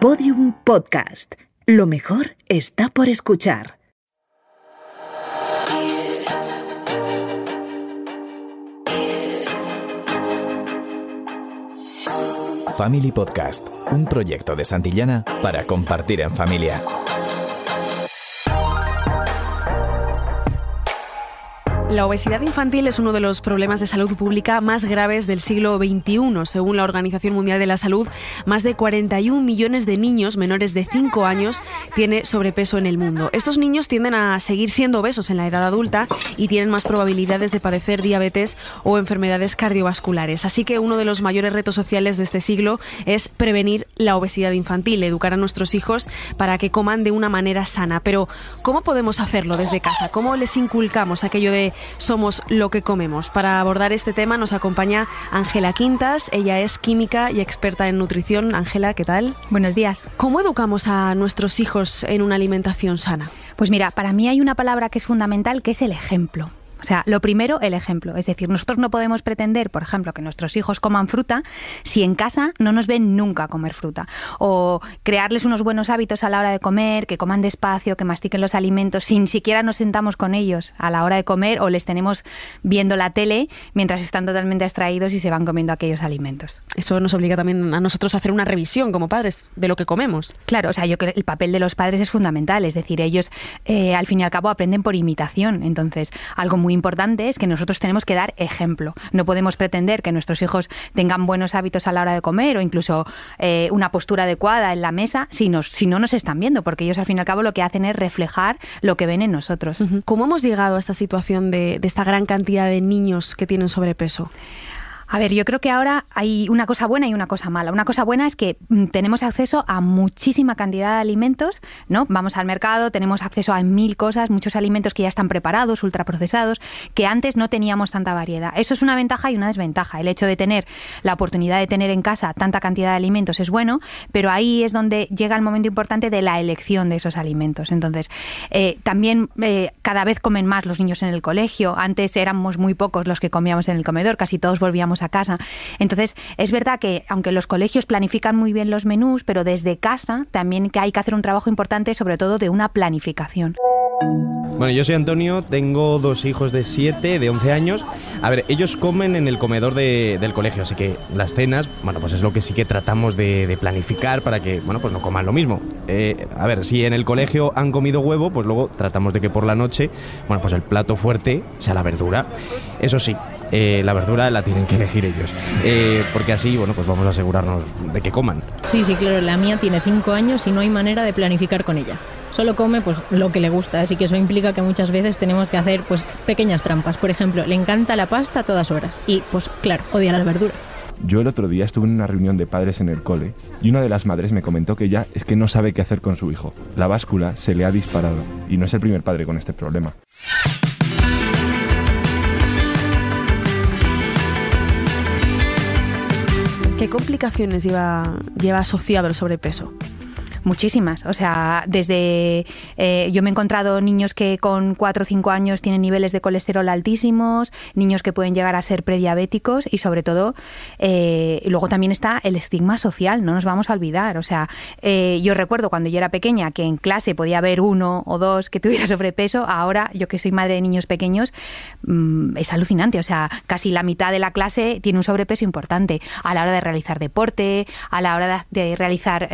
Podium Podcast. Lo mejor está por escuchar. Family Podcast, un proyecto de Santillana para compartir en familia. La obesidad infantil es uno de los problemas de salud pública más graves del siglo XXI. Según la Organización Mundial de la Salud, más de 41 millones de niños menores de 5 años tiene sobrepeso en el mundo. Estos niños tienden a seguir siendo obesos en la edad adulta y tienen más probabilidades de padecer diabetes o enfermedades cardiovasculares. Así que uno de los mayores retos sociales de este siglo es prevenir la obesidad infantil, educar a nuestros hijos para que coman de una manera sana. Pero, ¿cómo podemos hacerlo desde casa? ¿Cómo les inculcamos aquello de somos lo que comemos. Para abordar este tema nos acompaña Ángela Quintas, ella es química y experta en nutrición. Ángela, ¿qué tal? Buenos días. ¿Cómo educamos a nuestros hijos en una alimentación sana? Pues mira, para mí hay una palabra que es fundamental, que es el ejemplo. O sea, lo primero, el ejemplo. Es decir, nosotros no podemos pretender, por ejemplo, que nuestros hijos coman fruta si en casa no nos ven nunca comer fruta. O crearles unos buenos hábitos a la hora de comer, que coman despacio, que mastiquen los alimentos, sin siquiera nos sentamos con ellos a la hora de comer o les tenemos viendo la tele mientras están totalmente abstraídos y se van comiendo aquellos alimentos. Eso nos obliga también a nosotros a hacer una revisión como padres de lo que comemos. Claro, o sea, yo creo que el papel de los padres es fundamental. Es decir, ellos eh, al fin y al cabo aprenden por imitación. Entonces, algo muy muy importante es que nosotros tenemos que dar ejemplo. No podemos pretender que nuestros hijos tengan buenos hábitos a la hora de comer o incluso eh, una postura adecuada en la mesa si, si no nos están viendo, porque ellos al fin y al cabo lo que hacen es reflejar lo que ven en nosotros. ¿Cómo hemos llegado a esta situación de esta gran cantidad de niños que tienen sobrepeso? A ver, yo creo que ahora hay una cosa buena y una cosa mala. Una cosa buena es que mm, tenemos acceso a muchísima cantidad de alimentos, ¿no? Vamos al mercado, tenemos acceso a mil cosas, muchos alimentos que ya están preparados, ultraprocesados, que antes no teníamos tanta variedad. Eso es una ventaja y una desventaja. El hecho de tener la oportunidad de tener en casa tanta cantidad de alimentos es bueno, pero ahí es donde llega el momento importante de la elección de esos alimentos. Entonces, eh, también eh, cada vez comen más los niños en el colegio. Antes éramos muy pocos los que comíamos en el comedor, casi todos volvíamos a casa. Entonces, es verdad que aunque los colegios planifican muy bien los menús, pero desde casa también que hay que hacer un trabajo importante, sobre todo de una planificación. Bueno, yo soy Antonio, tengo dos hijos de 7, de 11 años. A ver, ellos comen en el comedor del colegio, así que las cenas, bueno, pues es lo que sí que tratamos de, planificar para que, bueno, pues no coman lo mismo. Eh, a ver, si en el colegio han comido huevo, pues luego tratamos de que por la noche, bueno, pues el plato fuerte sea la verdura. Eso sí, eh, la verdura la tienen que elegir ellos. Eh, porque así, bueno, pues vamos a asegurarnos de que coman. Sí, sí, claro, la mía tiene 5 años y no hay manera de planificar con ella solo come pues lo que le gusta, así que eso implica que muchas veces tenemos que hacer pues pequeñas trampas. Por ejemplo, le encanta la pasta a todas horas y pues claro, odia las verduras. Yo el otro día estuve en una reunión de padres en el cole y una de las madres me comentó que ya es que no sabe qué hacer con su hijo. La báscula se le ha disparado y no es el primer padre con este problema. ¿Qué complicaciones lleva, asociado el sobrepeso? Muchísimas. O sea, desde eh, yo me he encontrado niños que con 4 o 5 años tienen niveles de colesterol altísimos, niños que pueden llegar a ser prediabéticos y sobre todo, eh, luego también está el estigma social, no nos vamos a olvidar. O sea, eh, yo recuerdo cuando yo era pequeña que en clase podía haber uno o dos que tuviera sobrepeso, ahora yo que soy madre de niños pequeños, mm, es alucinante. O sea, casi la mitad de la clase tiene un sobrepeso importante a la hora de realizar deporte, a la hora de, realizar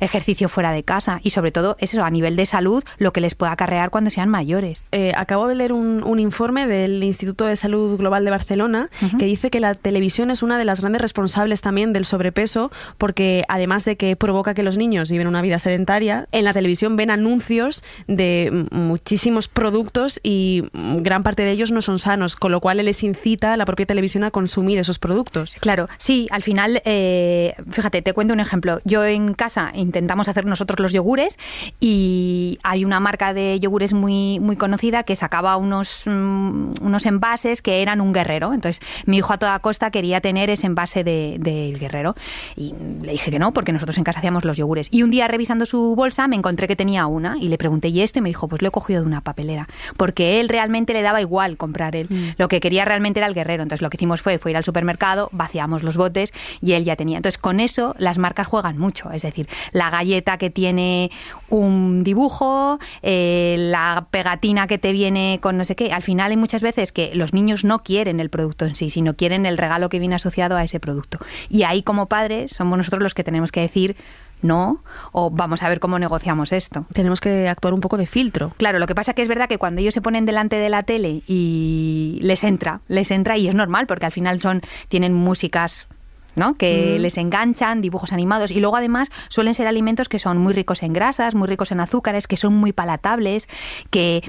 ejercicio fuera de casa y sobre todo eso a nivel de salud lo que les pueda acarrear cuando sean mayores. Eh, acabo de leer un, informe del Instituto de Salud Global de Barcelona que dice que la televisión es una de las grandes responsables también del sobrepeso porque además de que provoca que los niños viven una vida sedentaria, en la televisión ven anuncios de muchísimos productos y gran parte de ellos no son sanos, con lo cual les incita a la propia televisión a consumir esos productos. Claro, sí, al final, eh, fíjate, te cuento un ejemplo. Yo en casa intentamos a hacer nosotros los yogures y hay una marca de yogures muy, muy conocida que sacaba unos, mm, unos envases que eran un guerrero. Entonces mi hijo a toda costa quería tener ese envase del de, guerrero y le dije que no, porque nosotros en casa hacíamos los yogures. Y un día revisando su bolsa me encontré que tenía una y le pregunté, ¿y esto? Y me dijo, pues lo he cogido de una papelera, porque él realmente le daba igual comprar él. Mm. Lo que quería realmente era el guerrero. Entonces lo que hicimos fue, fue ir al supermercado, vaciamos los botes y él ya tenía. Entonces con eso las marcas juegan mucho. Es decir, la galleta que tiene un dibujo, eh, la pegatina que te viene con no sé qué. Al final hay muchas veces que los niños no quieren el producto en sí, sino quieren el regalo que viene asociado a ese producto. Y ahí como padres somos nosotros los que tenemos que decir no, o vamos a ver cómo negociamos esto. Tenemos que actuar un poco de filtro. Claro, lo que pasa que es verdad que cuando ellos se ponen delante de la tele y les entra, les entra y es normal porque al final son tienen músicas ¿no? que les enganchan, dibujos animados y luego además suelen ser alimentos que son muy ricos en grasas, muy ricos en azúcares, que son muy palatables, que,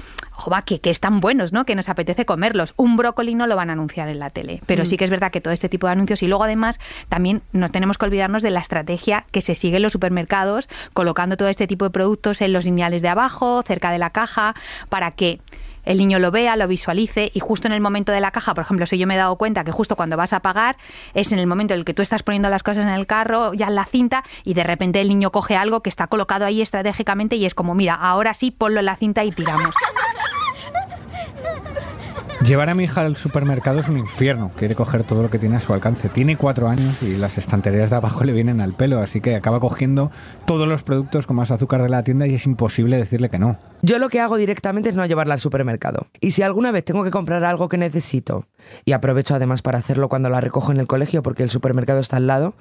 que, que, están buenos, ¿no? que nos apetece comerlos. Un brócoli no lo van a anunciar en la tele, pero mm. sí que es verdad que todo este tipo de anuncios y luego además también no tenemos que olvidarnos de la estrategia que se sigue en los supermercados colocando todo este tipo de productos en los lineales de abajo, cerca de la caja, para que el niño lo vea, lo visualice y justo en el momento de la caja, por ejemplo, si yo me he dado cuenta que justo cuando vas a pagar es en el momento en el que tú estás poniendo las cosas en el carro, ya en la cinta, y de repente el niño coge algo que está colocado ahí estratégicamente y es como, mira, ahora sí, ponlo en la cinta y tiramos. Llevar a mi hija al supermercado es un infierno. Quiere coger todo lo que tiene a su alcance. Tiene cuatro años y las estanterías de abajo le vienen al pelo, así que acaba cogiendo todos los productos con más azúcar de la tienda y es imposible decirle que no. Yo lo que hago directamente es no llevarla al supermercado. Y si alguna vez tengo que comprar algo que necesito, y aprovecho además para hacerlo cuando la recojo en el colegio porque el supermercado está al lado,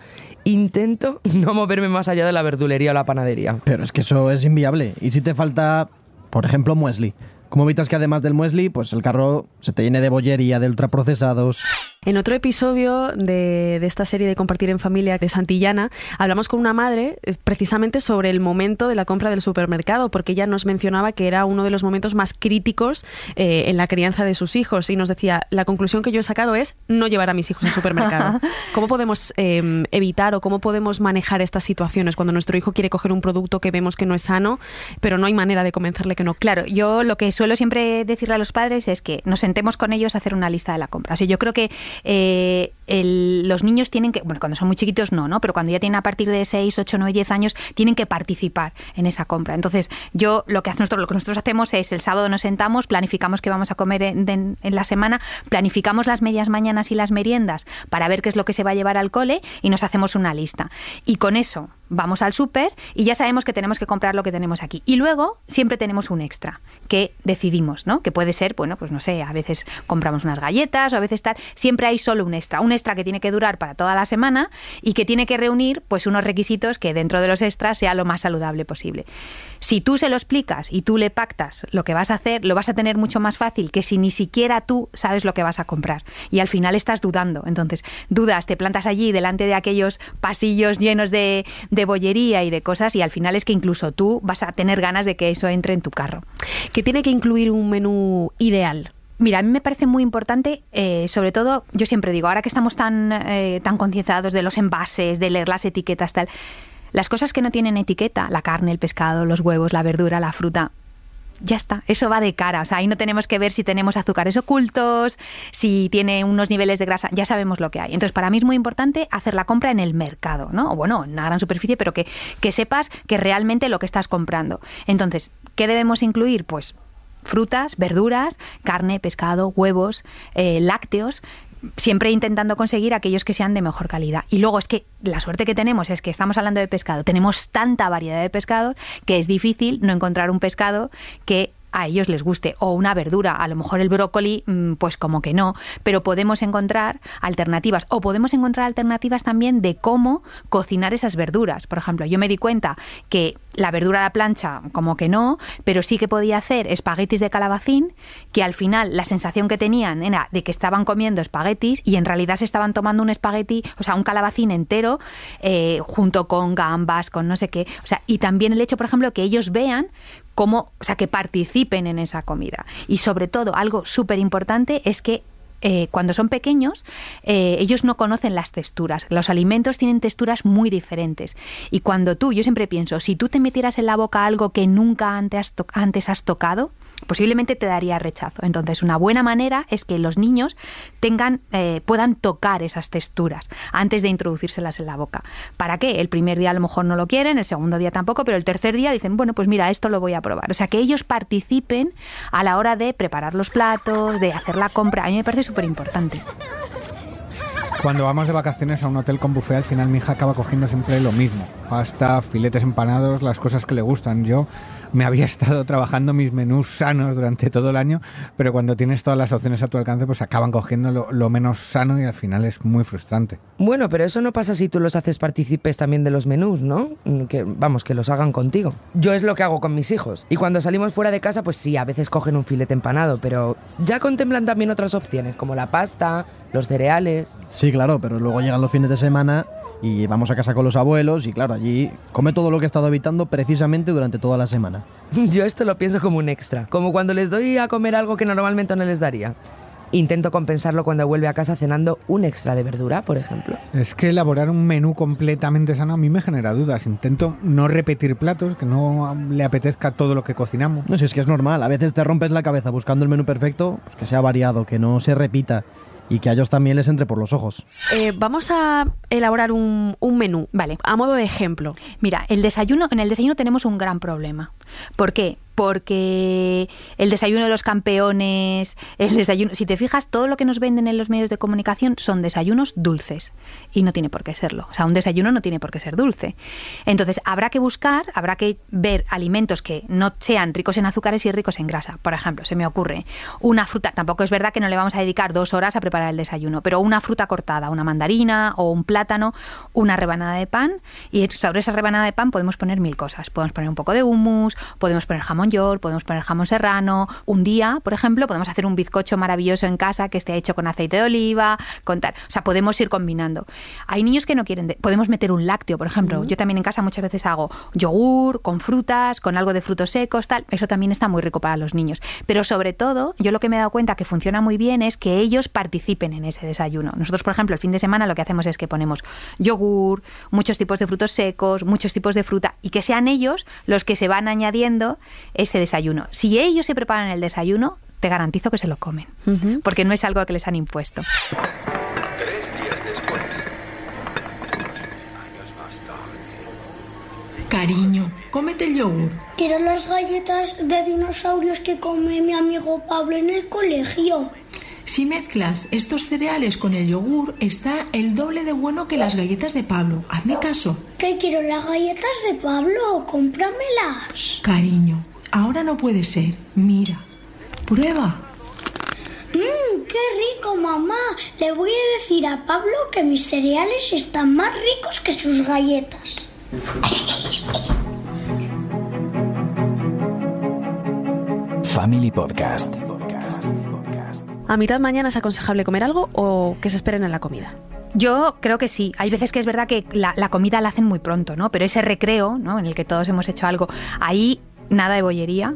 intento no moverme más allá de la verdulería o la panadería. Pero es que eso es inviable. ¿Y si te falta, por ejemplo, muesli? ¿Cómo evitas que además del muesli, pues el carro se te llene de bollería, de ultraprocesados? En otro episodio de, esta serie de Compartir en Familia de Santillana, hablamos con una madre eh, precisamente sobre el momento de la compra del supermercado, porque ella nos mencionaba que era uno de los momentos más críticos eh, en la crianza de sus hijos y nos decía, la conclusión que yo he sacado es no llevar a mis hijos al supermercado. ¿Cómo podemos em, evitar o cómo podemos manejar estas situaciones cuando nuestro hijo quiere coger un producto que vemos que no es sano, pero no hay manera de convencerle que no? Claro, yo lo que suelo siempre decirle a los padres es que nos sentemos con ellos a hacer una lista de la compra. O sea, yo creo que eh, los niños tienen que, bueno, cuando son muy chiquitos no, ¿no? Pero cuando ya tienen a partir de 6, 8, 9, 10 años, tienen que participar en esa compra. Entonces, yo lo que, hace nosotros, lo que nosotros hacemos es el sábado nos sentamos, planificamos qué vamos a comer en, la semana, planificamos las medias mañanas y las meriendas para ver qué es lo que se va a llevar al cole y nos hacemos una lista. Y con eso vamos al súper y ya sabemos que tenemos que comprar lo que tenemos aquí. Y luego siempre tenemos un extra que decidimos, ¿no? Que puede ser, bueno, pues no sé, a veces compramos unas galletas o a veces tal. Siempre hay solo un extra. Un extra que tiene que durar para toda la semana y que tiene que reunir pues unos requisitos que dentro de los extras sea lo más saludable posible. Si tú se lo explicas y tú le pactas lo que vas a hacer, lo vas a tener mucho más fácil que si ni siquiera tú sabes lo que vas a comprar. Y al final estás dudando. Entonces, dudas, te plantas allí delante de aquellos pasillos llenos de, de bollería y de cosas y al final es que incluso tú vas a tener ganas de que eso entre en tu carro. ¿Qué tiene que incluir un menú ideal? Mira, a mí me parece muy importante, eh, sobre todo, yo siempre digo, ahora que estamos tan, eh, tan concienciados de los envases, de leer las etiquetas, tal, las cosas que no tienen etiqueta, la carne, el pescado, los huevos, la verdura, la fruta, ya está, eso va de cara. O sea, ahí no tenemos que ver si tenemos azúcares ocultos, si tiene unos niveles de grasa, ya sabemos lo que hay. Entonces, para mí es muy importante hacer la compra en el mercado, ¿no? O bueno, en una gran superficie, pero que, que sepas que realmente lo que estás comprando. Entonces, ¿qué debemos incluir? Pues frutas, verduras, carne, pescado, huevos, eh, lácteos, siempre intentando conseguir aquellos que sean de mejor calidad. Y luego es que la suerte que tenemos es que estamos hablando de pescado, tenemos tanta variedad de pescados que es difícil no encontrar un pescado que a ellos les guste o una verdura, a lo mejor el brócoli mm, pues como que no, pero podemos encontrar alternativas o podemos encontrar alternativas también de cómo cocinar esas verduras. Por ejemplo, yo me di cuenta que la verdura a la plancha como que no, pero sí que podía hacer espaguetis de calabacín, que al final la sensación que tenían era de que estaban comiendo espaguetis y en realidad se estaban tomando un espagueti, o sea, un calabacín entero eh, junto con gambas, con no sé qué. O sea, y también el hecho, por ejemplo, que ellos vean cómo, o sea, que participen en esa comida. Y sobre todo, algo súper importante es que eh, cuando son pequeños, eh, ellos no conocen las texturas. Los alimentos tienen texturas muy diferentes. Y cuando tú, yo siempre pienso, si tú te metieras en la boca algo que nunca antes has, to- antes has tocado, posiblemente te daría rechazo. Entonces, una buena manera es que los niños tengan, eh, puedan tocar esas texturas antes de introducírselas en la boca. ¿Para qué? El primer día a lo mejor no lo quieren, el segundo día tampoco, pero el tercer día dicen, bueno, pues mira, esto lo voy a probar. O sea, que ellos participen a la hora de preparar los platos, de hacer la compra. A mí me parece súper importante. Cuando vamos de vacaciones a un hotel con buffet, al final mi hija acaba cogiendo siempre lo mismo. Pasta, filetes empanados, las cosas que le gustan. Yo me había estado trabajando mis menús sanos durante todo el año, pero cuando tienes todas las opciones a tu alcance, pues acaban cogiendo lo, lo menos sano y al final es muy frustrante. Bueno, pero eso no pasa si tú los haces partícipes también de los menús, ¿no? Que vamos, que los hagan contigo. Yo es lo que hago con mis hijos. Y cuando salimos fuera de casa, pues sí, a veces cogen un filete empanado, pero ya contemplan también otras opciones, como la pasta, los cereales. Sí, claro, pero luego llegan los fines de semana y vamos a casa con los abuelos y claro, allí come todo lo que he estado evitando precisamente durante toda la semana. Yo esto lo pienso como un extra, como cuando les doy a comer algo que normalmente no les daría. Intento compensarlo cuando vuelve a casa cenando un extra de verdura, por ejemplo. Es que elaborar un menú completamente sano a mí me genera dudas. Intento no repetir platos, que no le apetezca todo lo que cocinamos. No sé, es que es normal, a veces te rompes la cabeza buscando el menú perfecto, pues que sea variado, que no se repita y que a ellos también les entre por los ojos. Eh, vamos a elaborar un, un menú. Vale. A modo de ejemplo. Mira, el desayuno, en el desayuno tenemos un gran problema. ¿Por qué? Porque el desayuno de los campeones, el desayuno, si te fijas, todo lo que nos venden en los medios de comunicación son desayunos dulces y no tiene por qué serlo. O sea, un desayuno no tiene por qué ser dulce. Entonces, habrá que buscar, habrá que ver alimentos que no sean ricos en azúcares y ricos en grasa. Por ejemplo, se me ocurre una fruta, tampoco es verdad que no le vamos a dedicar dos horas a preparar el desayuno, pero una fruta cortada, una mandarina o un plátano, una rebanada de pan y sobre esa rebanada de pan podemos poner mil cosas. Podemos poner un poco de hummus, podemos poner jamón york, podemos poner jamón serrano. Un día, por ejemplo, podemos hacer un bizcocho maravilloso en casa que esté hecho con aceite de oliva, con tal. O sea, podemos ir combinando. Hay niños que no quieren, de- podemos meter un lácteo, por ejemplo. Yo también en casa muchas veces hago yogur con frutas, con algo de frutos secos, tal. Eso también está muy rico para los niños. Pero sobre todo, yo lo que me he dado cuenta que funciona muy bien es que ellos participen en ese desayuno. Nosotros, por ejemplo, el fin de semana lo que hacemos es que ponemos yogur, muchos tipos de frutos secos, muchos tipos de fruta y que sean ellos los que se van añadiendo ese desayuno. Si ellos se preparan el desayuno, te garantizo que se lo comen, porque no es algo que les han impuesto. Cariño, cómete el yogur. Quiero las galletas de dinosaurios que come mi amigo Pablo en el colegio. Si mezclas estos cereales con el yogur, está el doble de bueno que las galletas de Pablo. Hazme caso. Que quiero las galletas de Pablo, cómpramelas. Cariño, ahora no puede ser. Mira, prueba. Mmm, qué rico, mamá. Le voy a decir a Pablo que mis cereales están más ricos que sus galletas. Family Podcast. ¿A mitad mañana es aconsejable comer algo o que se esperen en la comida? Yo creo que sí. Hay veces que es verdad que la, comida la hacen muy pronto, ¿no? Pero ese recreo, ¿no? En el que todos hemos hecho algo, ahí nada de bollería.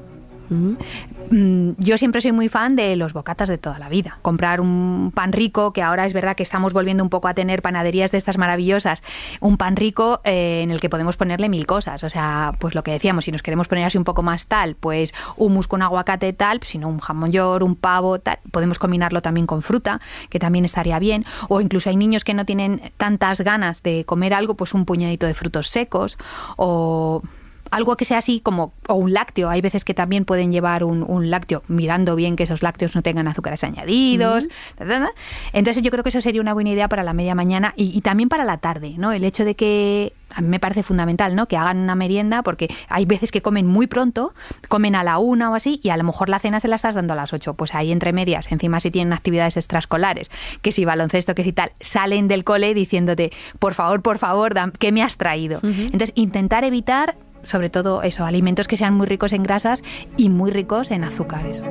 Mm, Yo siempre soy muy fan de los bocatas de toda la vida. Comprar un pan rico, que ahora es verdad que estamos volviendo un poco a tener panaderías de estas maravillosas, un pan rico eh, en el que podemos ponerle mil cosas. O sea, pues lo que decíamos, si nos queremos poner así un poco más tal, pues hummus con aguacate tal, si no un jamón york, un pavo tal, podemos combinarlo también con fruta, que también estaría bien. O incluso hay niños que no tienen tantas ganas de comer algo, pues un puñadito de frutos secos o algo que sea así como o un lácteo. Hay veces que también pueden llevar un, un lácteo mirando bien que esos lácteos no tengan azúcares añadidos. Entonces yo creo que eso sería una buena idea para la media mañana y, y también para la tarde, ¿no? El hecho de que a mí me parece fundamental, ¿no? Que hagan una merienda porque hay veces que comen muy pronto, comen a la una o así y a lo mejor la cena se la estás dando a las ocho. Pues ahí entre medias, encima si tienen actividades extraescolares, que si baloncesto, que si tal, salen del cole diciéndote, por favor, por favor, ¿qué me has traído? Entonces intentar evitar sobre todo eso, alimentos que sean muy ricos en grasas y muy ricos en azúcares.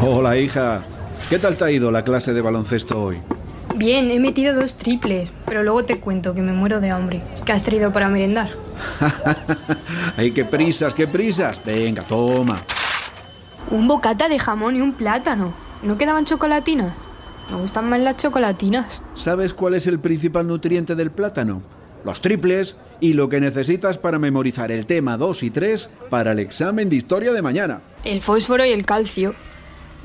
Hola, hija. ¿Qué tal te ha ido la clase de baloncesto hoy? Bien, he metido dos triples, pero luego te cuento que me muero de hambre. ¿Qué has traído para merendar? ¡Ay, qué prisas, qué prisas! Venga, toma. Un bocata de jamón y un plátano. ¿No quedaban chocolatinas? Me gustan más las chocolatinas. ¿Sabes cuál es el principal nutriente del plátano? Los triples y lo que necesitas para memorizar el tema 2 y 3 para el examen de historia de mañana. El fósforo y el calcio.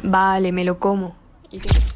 Vale, me lo como. ¿Y qué?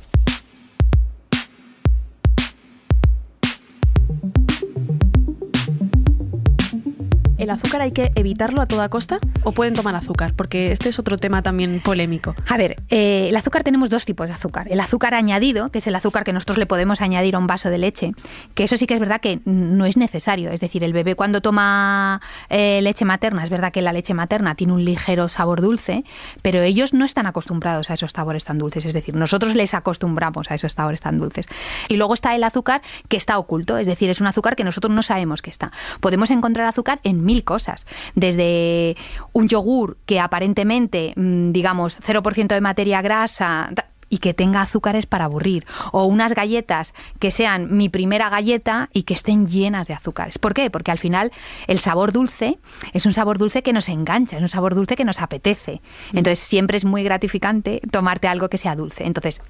¿El azúcar hay que evitarlo a toda costa o pueden tomar azúcar? Porque este es otro tema también polémico. A ver, eh, el azúcar tenemos dos tipos de azúcar. El azúcar añadido, que es el azúcar que nosotros le podemos añadir a un vaso de leche, que eso sí que es verdad que no es necesario. Es decir, el bebé cuando toma eh, leche materna, es verdad que la leche materna tiene un ligero sabor dulce, pero ellos no están acostumbrados a esos sabores tan dulces. Es decir, nosotros les acostumbramos a esos sabores tan dulces. Y luego está el azúcar que está oculto, es decir, es un azúcar que nosotros no sabemos que está. Podemos encontrar azúcar en mil cosas, desde un yogur que aparentemente, mm, digamos, 0% de materia grasa y que tenga azúcares para aburrir, o unas galletas que sean mi primera galleta y que estén llenas de azúcares. ¿Por qué? Porque al final el sabor dulce es un sabor dulce que nos engancha, es un sabor dulce que nos apetece. Entonces siempre es muy gratificante tomarte algo que sea dulce. Entonces,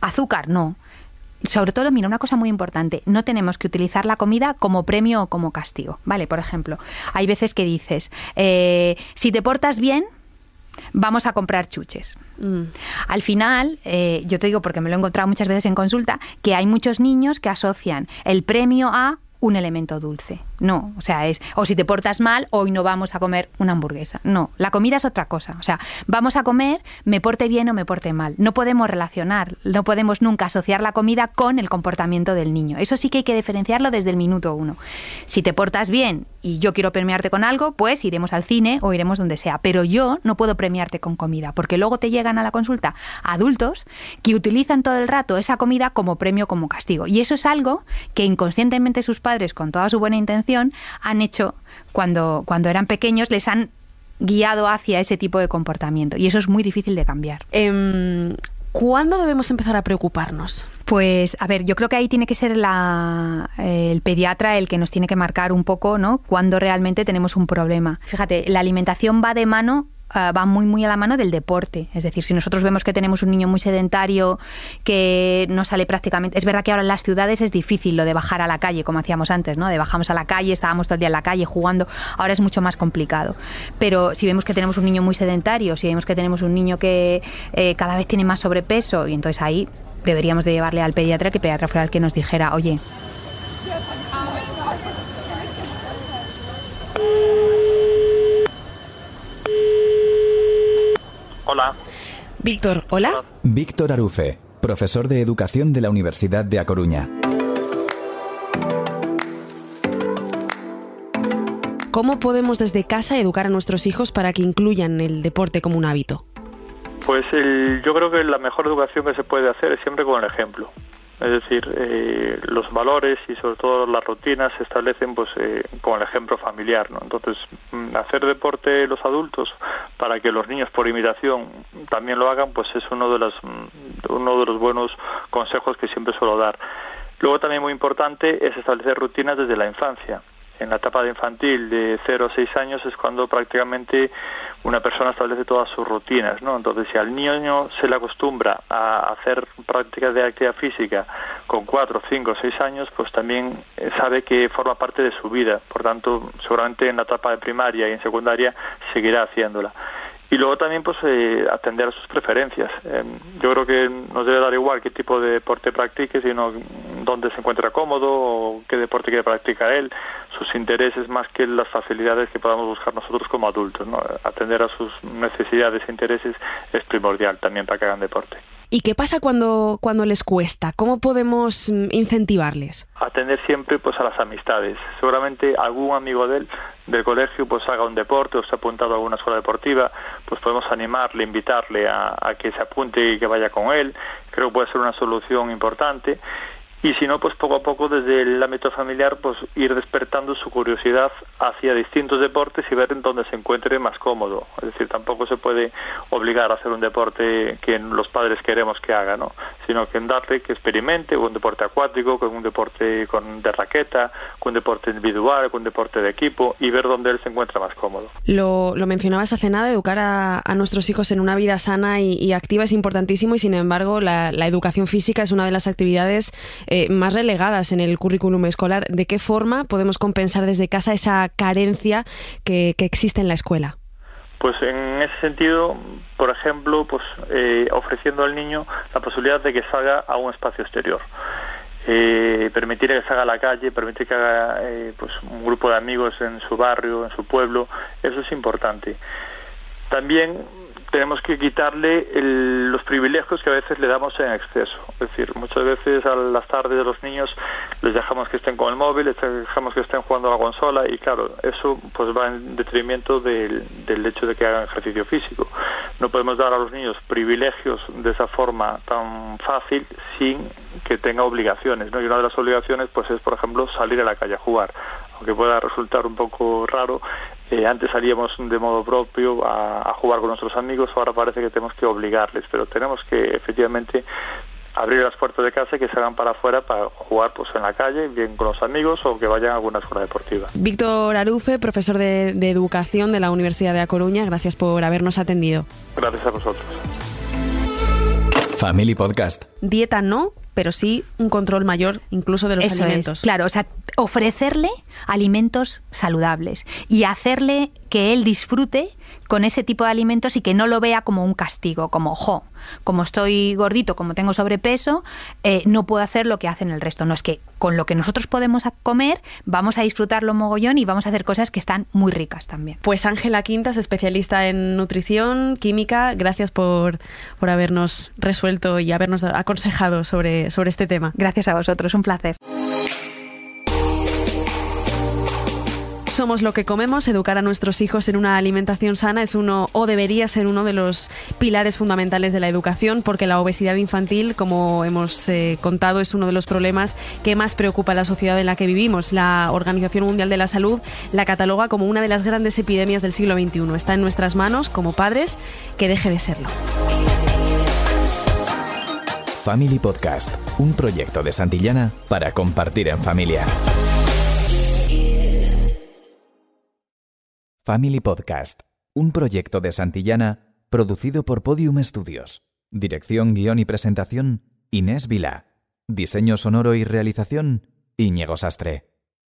azúcar no sobre todo, mira, una cosa muy importante, no tenemos que utilizar la comida como premio o como castigo, ¿vale? Por ejemplo, hay veces que dices, eh, si te portas bien, vamos a comprar chuches. Al final, eh, yo te digo, porque me lo he encontrado muchas veces en consulta, que hay muchos niños que asocian el premio a un elemento dulce. No, o sea, es o si te portas mal, hoy no vamos a comer una hamburguesa. No, la comida es otra cosa. O sea, vamos a comer, me porte bien o me porte mal. No podemos relacionar, no podemos nunca asociar la comida con el comportamiento del niño. Eso sí que hay que diferenciarlo desde el minuto uno. Si te portas bien y yo quiero premiarte con algo, pues iremos al cine o iremos donde sea. Pero yo no puedo premiarte con comida, porque luego te llegan a la consulta adultos que utilizan todo el rato esa comida como premio, como castigo. Y eso es algo que inconscientemente sus padres, con toda su buena intención, han hecho cuando, cuando eran pequeños, les han guiado hacia ese tipo de comportamiento. Y eso es muy difícil de cambiar. Em, ¿Cuándo debemos empezar a preocuparnos? Pues, a ver, yo creo que ahí tiene que ser la, el pediatra el que nos tiene que marcar un poco, ¿no? Cuando realmente tenemos un problema. Fíjate, la alimentación va de mano Ah, va muy muy a la mano del deporte. Es decir, si nosotros vemos que tenemos un niño muy sedentario que no sale prácticamente, es verdad que ahora en las ciudades es difícil lo de bajar a la calle como hacíamos antes, ¿no? De bajamos a la calle, estábamos todo el día en la calle jugando. Ahora es mucho más complicado. Pero si vemos que tenemos un niño muy sedentario, si vemos que tenemos un niño que eh, cada vez tiene más sobrepeso y entonces ahí deberíamos de llevarle al pediatra que el pediatra fuera el que nos dijera, oye, Hola. Víctor, hola. Víctor Arufe, profesor de educación de la Universidad de A Coruña. ¿Cómo podemos desde casa educar a nuestros hijos para que incluyan el deporte como un hábito? Pues yo creo que la mejor educación que se puede hacer es siempre con el ejemplo. Es decir, eh, los valores y sobre todo las rutinas se establecen pues eh, con el ejemplo familiar, ¿no? Entonces, mm, hacer deporte los adultos para que los niños por imitación también lo hagan, pues es uno de los mm, uno de los buenos consejos que siempre suelo dar. Luego también muy importante es establecer rutinas desde la infancia en la etapa de infantil de 0 a 6 años es cuando prácticamente una persona establece todas sus rutinas, ¿no? Entonces, si al niño se le acostumbra a hacer prácticas de actividad física con 4, 5, 6 años, pues también sabe que forma parte de su vida. Por tanto, seguramente en la etapa de primaria y en secundaria seguirá haciéndola y luego también pues eh, atender a sus preferencias. Eh, yo creo que nos debe dar igual qué tipo de deporte practique, sino dónde se encuentra cómodo o qué deporte quiere practicar él, sus intereses más que las facilidades que podamos buscar nosotros como adultos. ¿no? Atender a sus necesidades e intereses es primordial también para que hagan deporte. ¿Y qué pasa cuando, cuando les cuesta? ¿Cómo podemos mm, incentivarles? Atender siempre pues a las amistades. Seguramente algún amigo de él del colegio pues haga un deporte o se ha apuntado a alguna escuela deportiva, pues podemos animarle, invitarle a, a que se apunte y que vaya con él. Creo que puede ser una solución importante y si no, pues poco a poco desde el ámbito familiar, pues ir despertando su curiosidad hacia distintos deportes y ver en dónde se encuentre más cómodo. Es decir, tampoco se puede obligar a hacer un deporte que los padres queremos que haga, ¿no? Sino que en darle que experimente un deporte acuático, con un deporte con de raqueta, con un deporte individual, con un deporte de equipo y ver dónde él se encuentra más cómodo. Lo, lo mencionabas hace nada, educar a, nuestros hijos en una vida sana y, activa es importantísimo y sin embargo la, educación física es una de las actividades más relegadas en el currículum escolar. ¿De qué forma podemos compensar desde casa esa carencia que, que existe en la escuela? Pues en ese sentido, por ejemplo, pues eh, ofreciendo al niño la posibilidad de que salga a un espacio exterior. Eh, permitir que salga a la calle, permitir que haga eh, pues un grupo de amigos en su barrio, en su pueblo, eso es importante. También tenemos que quitarle el, los privilegios que a veces le damos en exceso. Es decir, muchas veces a las tardes de los niños les dejamos que estén con el móvil, les dejamos que estén jugando a la consola y claro, eso pues va en detrimento del, del hecho de que hagan ejercicio físico. No podemos dar a los niños privilegios de esa forma tan fácil sin que tenga obligaciones, ¿no? Y una de las obligaciones pues es, por ejemplo, salir a la calle a jugar. Aunque pueda resultar un poco raro, eh, antes salíamos de modo propio a, a, jugar con nuestros amigos, ahora parece que tenemos que obligarles, pero tenemos que efectivamente abrir las puertas de casa y que se hagan para afuera para jugar pues en la calle, bien con los amigos o que vayan a alguna escuela deportiva. Víctor Arufe, profesor de, de Educación de la Universidad de A Coruña, gracias por habernos atendido. Gracias a vosotros. Family Podcast. Dieta no, pero sí un control mayor incluso de los Eso alimentos. Es, claro, o sea, ofrecerle alimentos saludables y hacerle que él disfrute con ese tipo de alimentos y que no lo vea como un castigo, como, jo, como estoy gordito, como tengo sobrepeso, eh, no puedo hacer lo que hacen el resto. No es que con lo que nosotros podemos comer vamos a disfrutarlo mogollón y vamos a hacer cosas que están muy ricas también. Pues Ángela Quintas, especialista en nutrición, química, gracias por, por habernos resuelto y habernos aconsejado sobre, sobre este tema. Gracias a vosotros, un placer. Somos lo que comemos, educar a nuestros hijos en una alimentación sana es uno o debería ser uno de los pilares fundamentales de la educación porque la obesidad infantil, como hemos eh, contado, es uno de los problemas que más preocupa a la sociedad en la que vivimos. La Organización Mundial de la Salud la cataloga como una de las grandes epidemias del siglo XXI. Está en nuestras manos, como padres, que deje de serlo. Family Podcast, un proyecto de Santillana para compartir en familia. Family Podcast, un proyecto de Santillana producido por Podium Studios. Dirección, guion y presentación, Inés Vila. Diseño sonoro y realización, Íñigo Sastre.